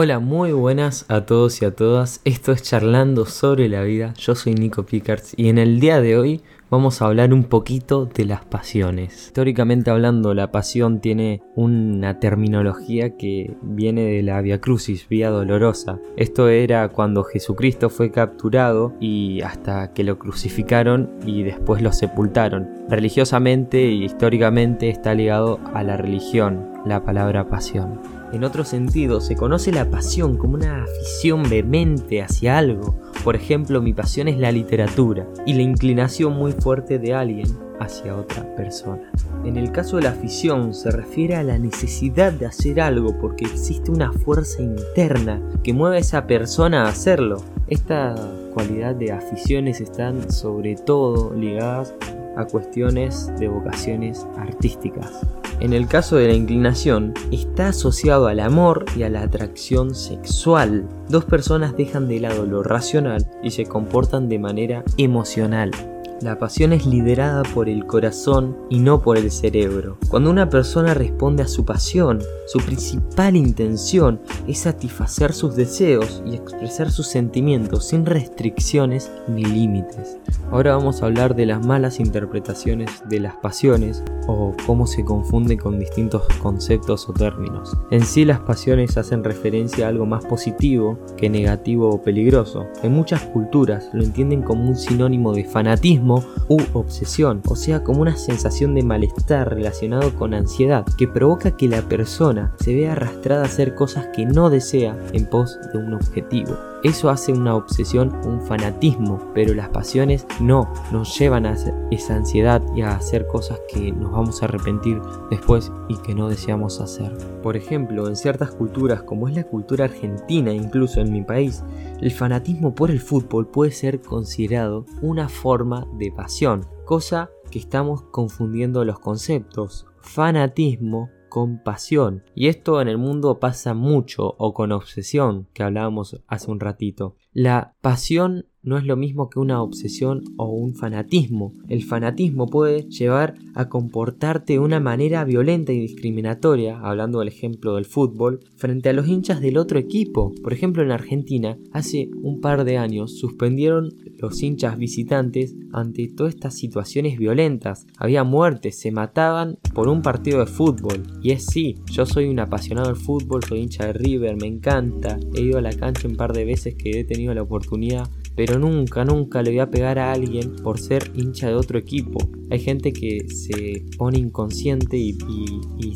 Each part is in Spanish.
Hola, muy buenas a todos y a todas. Esto es Charlando sobre la vida. Yo soy Nico Picards y en el día de hoy vamos a hablar un poquito de las pasiones. Históricamente hablando, la pasión tiene una terminología que viene de la Via Crucis, Vía Dolorosa. Esto era cuando Jesucristo fue capturado y hasta que lo crucificaron y después lo sepultaron. Religiosamente y históricamente está ligado a la religión, la palabra pasión. En otro sentido, se conoce la pasión como una afición vehemente hacia algo. Por ejemplo, mi pasión es la literatura y la inclinación muy fuerte de alguien hacia otra persona. En el caso de la afición se refiere a la necesidad de hacer algo porque existe una fuerza interna que mueve a esa persona a hacerlo. Esta cualidad de aficiones están sobre todo ligadas a cuestiones de vocaciones artísticas. En el caso de la inclinación, está asociado al amor y a la atracción sexual. Dos personas dejan de lado lo racional y se comportan de manera emocional. La pasión es liderada por el corazón y no por el cerebro. Cuando una persona responde a su pasión, su principal intención es satisfacer sus deseos y expresar sus sentimientos sin restricciones ni límites. Ahora vamos a hablar de las malas interpretaciones de las pasiones o cómo se confunde con distintos conceptos o términos. En sí las pasiones hacen referencia a algo más positivo que negativo o peligroso. En muchas culturas lo entienden como un sinónimo de fanatismo u obsesión, o sea como una sensación de malestar relacionado con ansiedad que provoca que la persona se vea arrastrada a hacer cosas que no desea en pos de un objetivo. Eso hace una obsesión un fanatismo, pero las pasiones no, nos llevan a esa ansiedad y a hacer cosas que nos vamos a arrepentir después y que no deseamos hacer. Por ejemplo, en ciertas culturas, como es la cultura argentina, incluso en mi país, el fanatismo por el fútbol puede ser considerado una forma de pasión, cosa que estamos confundiendo los conceptos. Fanatismo con pasión. Y esto en el mundo pasa mucho, o con obsesión, que hablábamos hace un ratito. La pasión no es lo mismo que una obsesión o un fanatismo. El fanatismo puede llevar a comportarte de una manera violenta y discriminatoria, hablando del ejemplo del fútbol, frente a los hinchas del otro equipo. Por ejemplo, en Argentina, hace un par de años suspendieron los hinchas visitantes ante todas estas situaciones violentas. Había muertes, se mataban por un partido de fútbol. Y es sí, yo soy un apasionado del fútbol, soy hincha de River, me encanta. He ido a la cancha un par de veces que he tenido la oportunidad pero nunca, nunca le voy a pegar a alguien por ser hincha de otro equipo. Hay gente que se pone inconsciente y,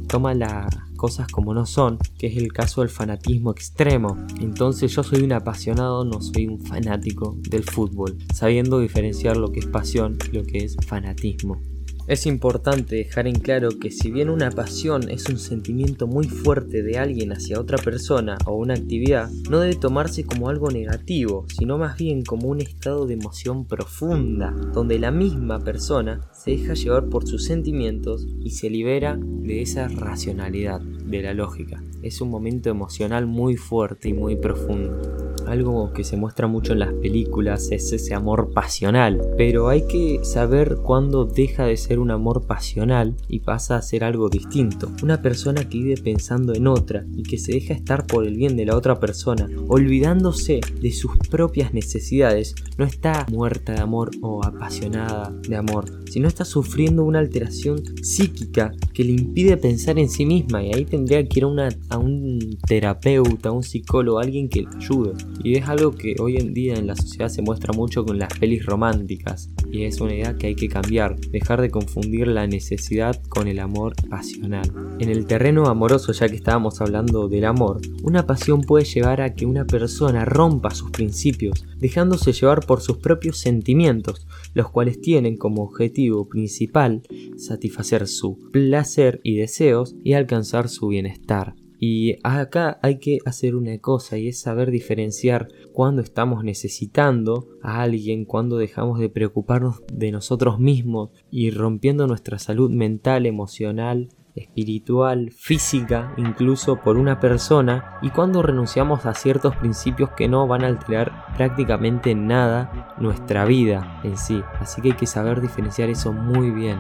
toma las cosas como no son, que es el caso del fanatismo extremo. Entonces yo soy un apasionado, no soy un fanático del fútbol, sabiendo diferenciar lo que es pasión y lo que es fanatismo. Es importante dejar en claro que si bien una pasión es un sentimiento muy fuerte de alguien hacia otra persona o una actividad, no debe tomarse como algo negativo, sino más bien como un estado de emoción profunda, donde la misma persona se deja llevar por sus sentimientos y se libera de esa racionalidad, de la lógica. Es un momento emocional muy fuerte y muy profundo. Algo que se muestra mucho en las películas es ese amor pasional, pero hay que saber cuándo deja de ser un amor pasional y pasa a ser algo distinto. Una persona que vive pensando en otra y que se deja estar por el bien de la otra persona, olvidándose de sus propias necesidades, no está muerta de amor o apasionada de amor, sino está sufriendo una alteración psíquica que le impide pensar en sí misma y ahí tendría que ir a, un terapeuta, a un psicólogo, alguien que le ayude. Y es algo que hoy en día en la sociedad se muestra mucho con las pelis románticas. Y es una idea que hay que cambiar, dejar de confundir la necesidad con el amor pasional. En el terreno amoroso, ya que estábamos hablando del amor, una pasión puede llevar a que una persona rompa sus principios, dejándose llevar por sus propios sentimientos, los cuales tienen como objetivo principal satisfacer su placer y deseos y alcanzar su bienestar. Y acá hay que hacer una cosa y es saber diferenciar cuando estamos necesitando a alguien, cuando dejamos de preocuparnos de nosotros mismos y rompiendo nuestra salud mental, emocional, espiritual, física, incluso por una persona, y cuando renunciamos a ciertos principios que no van a alterar prácticamente en nada nuestra vida en sí. Así que hay que saber diferenciar eso muy bien.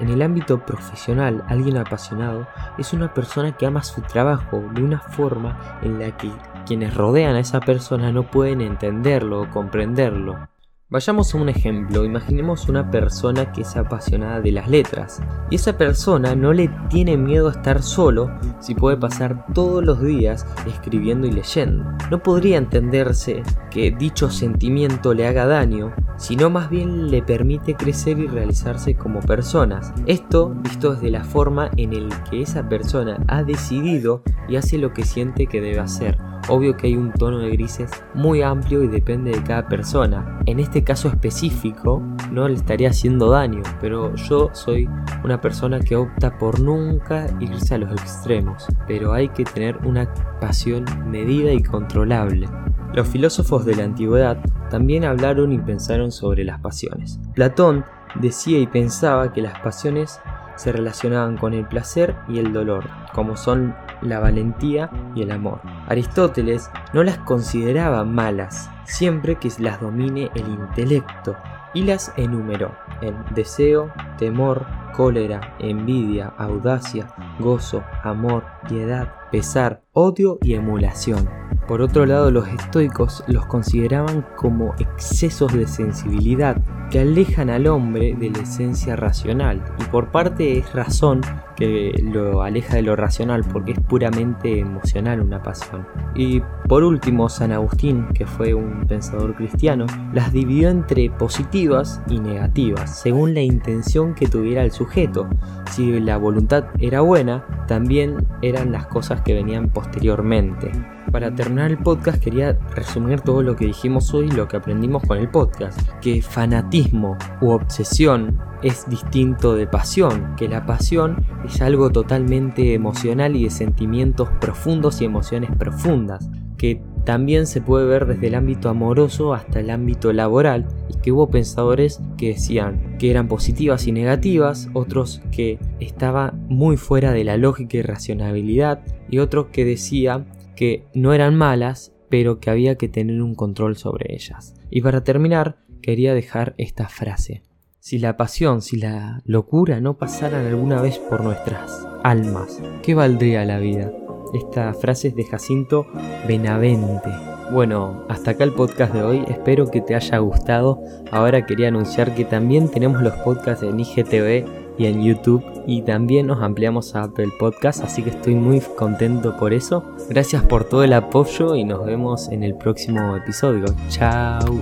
En el ámbito profesional, alguien apasionado es una persona que ama su trabajo de una forma en la que quienes rodean a esa persona no pueden entenderlo o comprenderlo. Vayamos a un ejemplo, imaginemos una persona que es apasionada de las letras y esa persona no le tiene miedo a estar solo si puede pasar todos los días escribiendo y leyendo. No podría entenderse que dicho sentimiento le haga daño, sino más bien le permite crecer y realizarse como personas. Esto visto desde la forma en la que esa persona ha decidido y hace lo que siente que debe hacer Obvio que hay un tono de grises muy amplio y depende de cada persona. En este caso específico no le estaría haciendo daño, pero yo soy una persona que opta por nunca irse a los extremos, pero hay que tener una pasión medida y controlable. Los filósofos de la antigüedad también hablaron y pensaron sobre las pasiones. Platón decía y pensaba que las pasiones se relacionaban con el placer y el dolor, como son la valentía y el amor. Aristóteles no las consideraba malas, siempre que las domine el intelecto, y las enumeró en deseo, temor, cólera, envidia, audacia, gozo, amor, piedad, pesar, odio y emulación. Por otro lado, los estoicos los consideraban como excesos de sensibilidad que alejan al hombre de la esencia racional. Y por parte es razón que lo aleja de lo racional porque es puramente emocional una pasión. Y por último, San Agustín, que fue un pensador cristiano, las dividió entre positivas y negativas, según la intención que tuviera el sujeto. Si la voluntad era buena, también eran las cosas que venían posteriormente para terminar el podcast quería resumir todo lo que dijimos hoy y lo que aprendimos con el podcast. Que fanatismo u obsesión es distinto de pasión, que la pasión es algo totalmente emocional y de sentimientos profundos y emociones profundas, que también se puede ver desde el ámbito amoroso hasta el ámbito laboral y que hubo pensadores que decían que eran positivas y negativas, otros que estaba muy fuera de la lógica y racionalidad y otros que decían que no eran malas, pero que había que tener un control sobre ellas. Y para terminar, quería dejar esta frase. Si la pasión, si la locura no pasaran alguna vez por nuestras almas, ¿qué valdría la vida? Esta frase es de Jacinto Benavente. Bueno, hasta acá el podcast de hoy, espero que te haya gustado. Ahora quería anunciar que también tenemos los podcasts en IGTV y en YouTube y también nos ampliamos a Apple Podcast, así que estoy muy contento por eso. Gracias por todo el apoyo y nos vemos en el próximo episodio. Chao.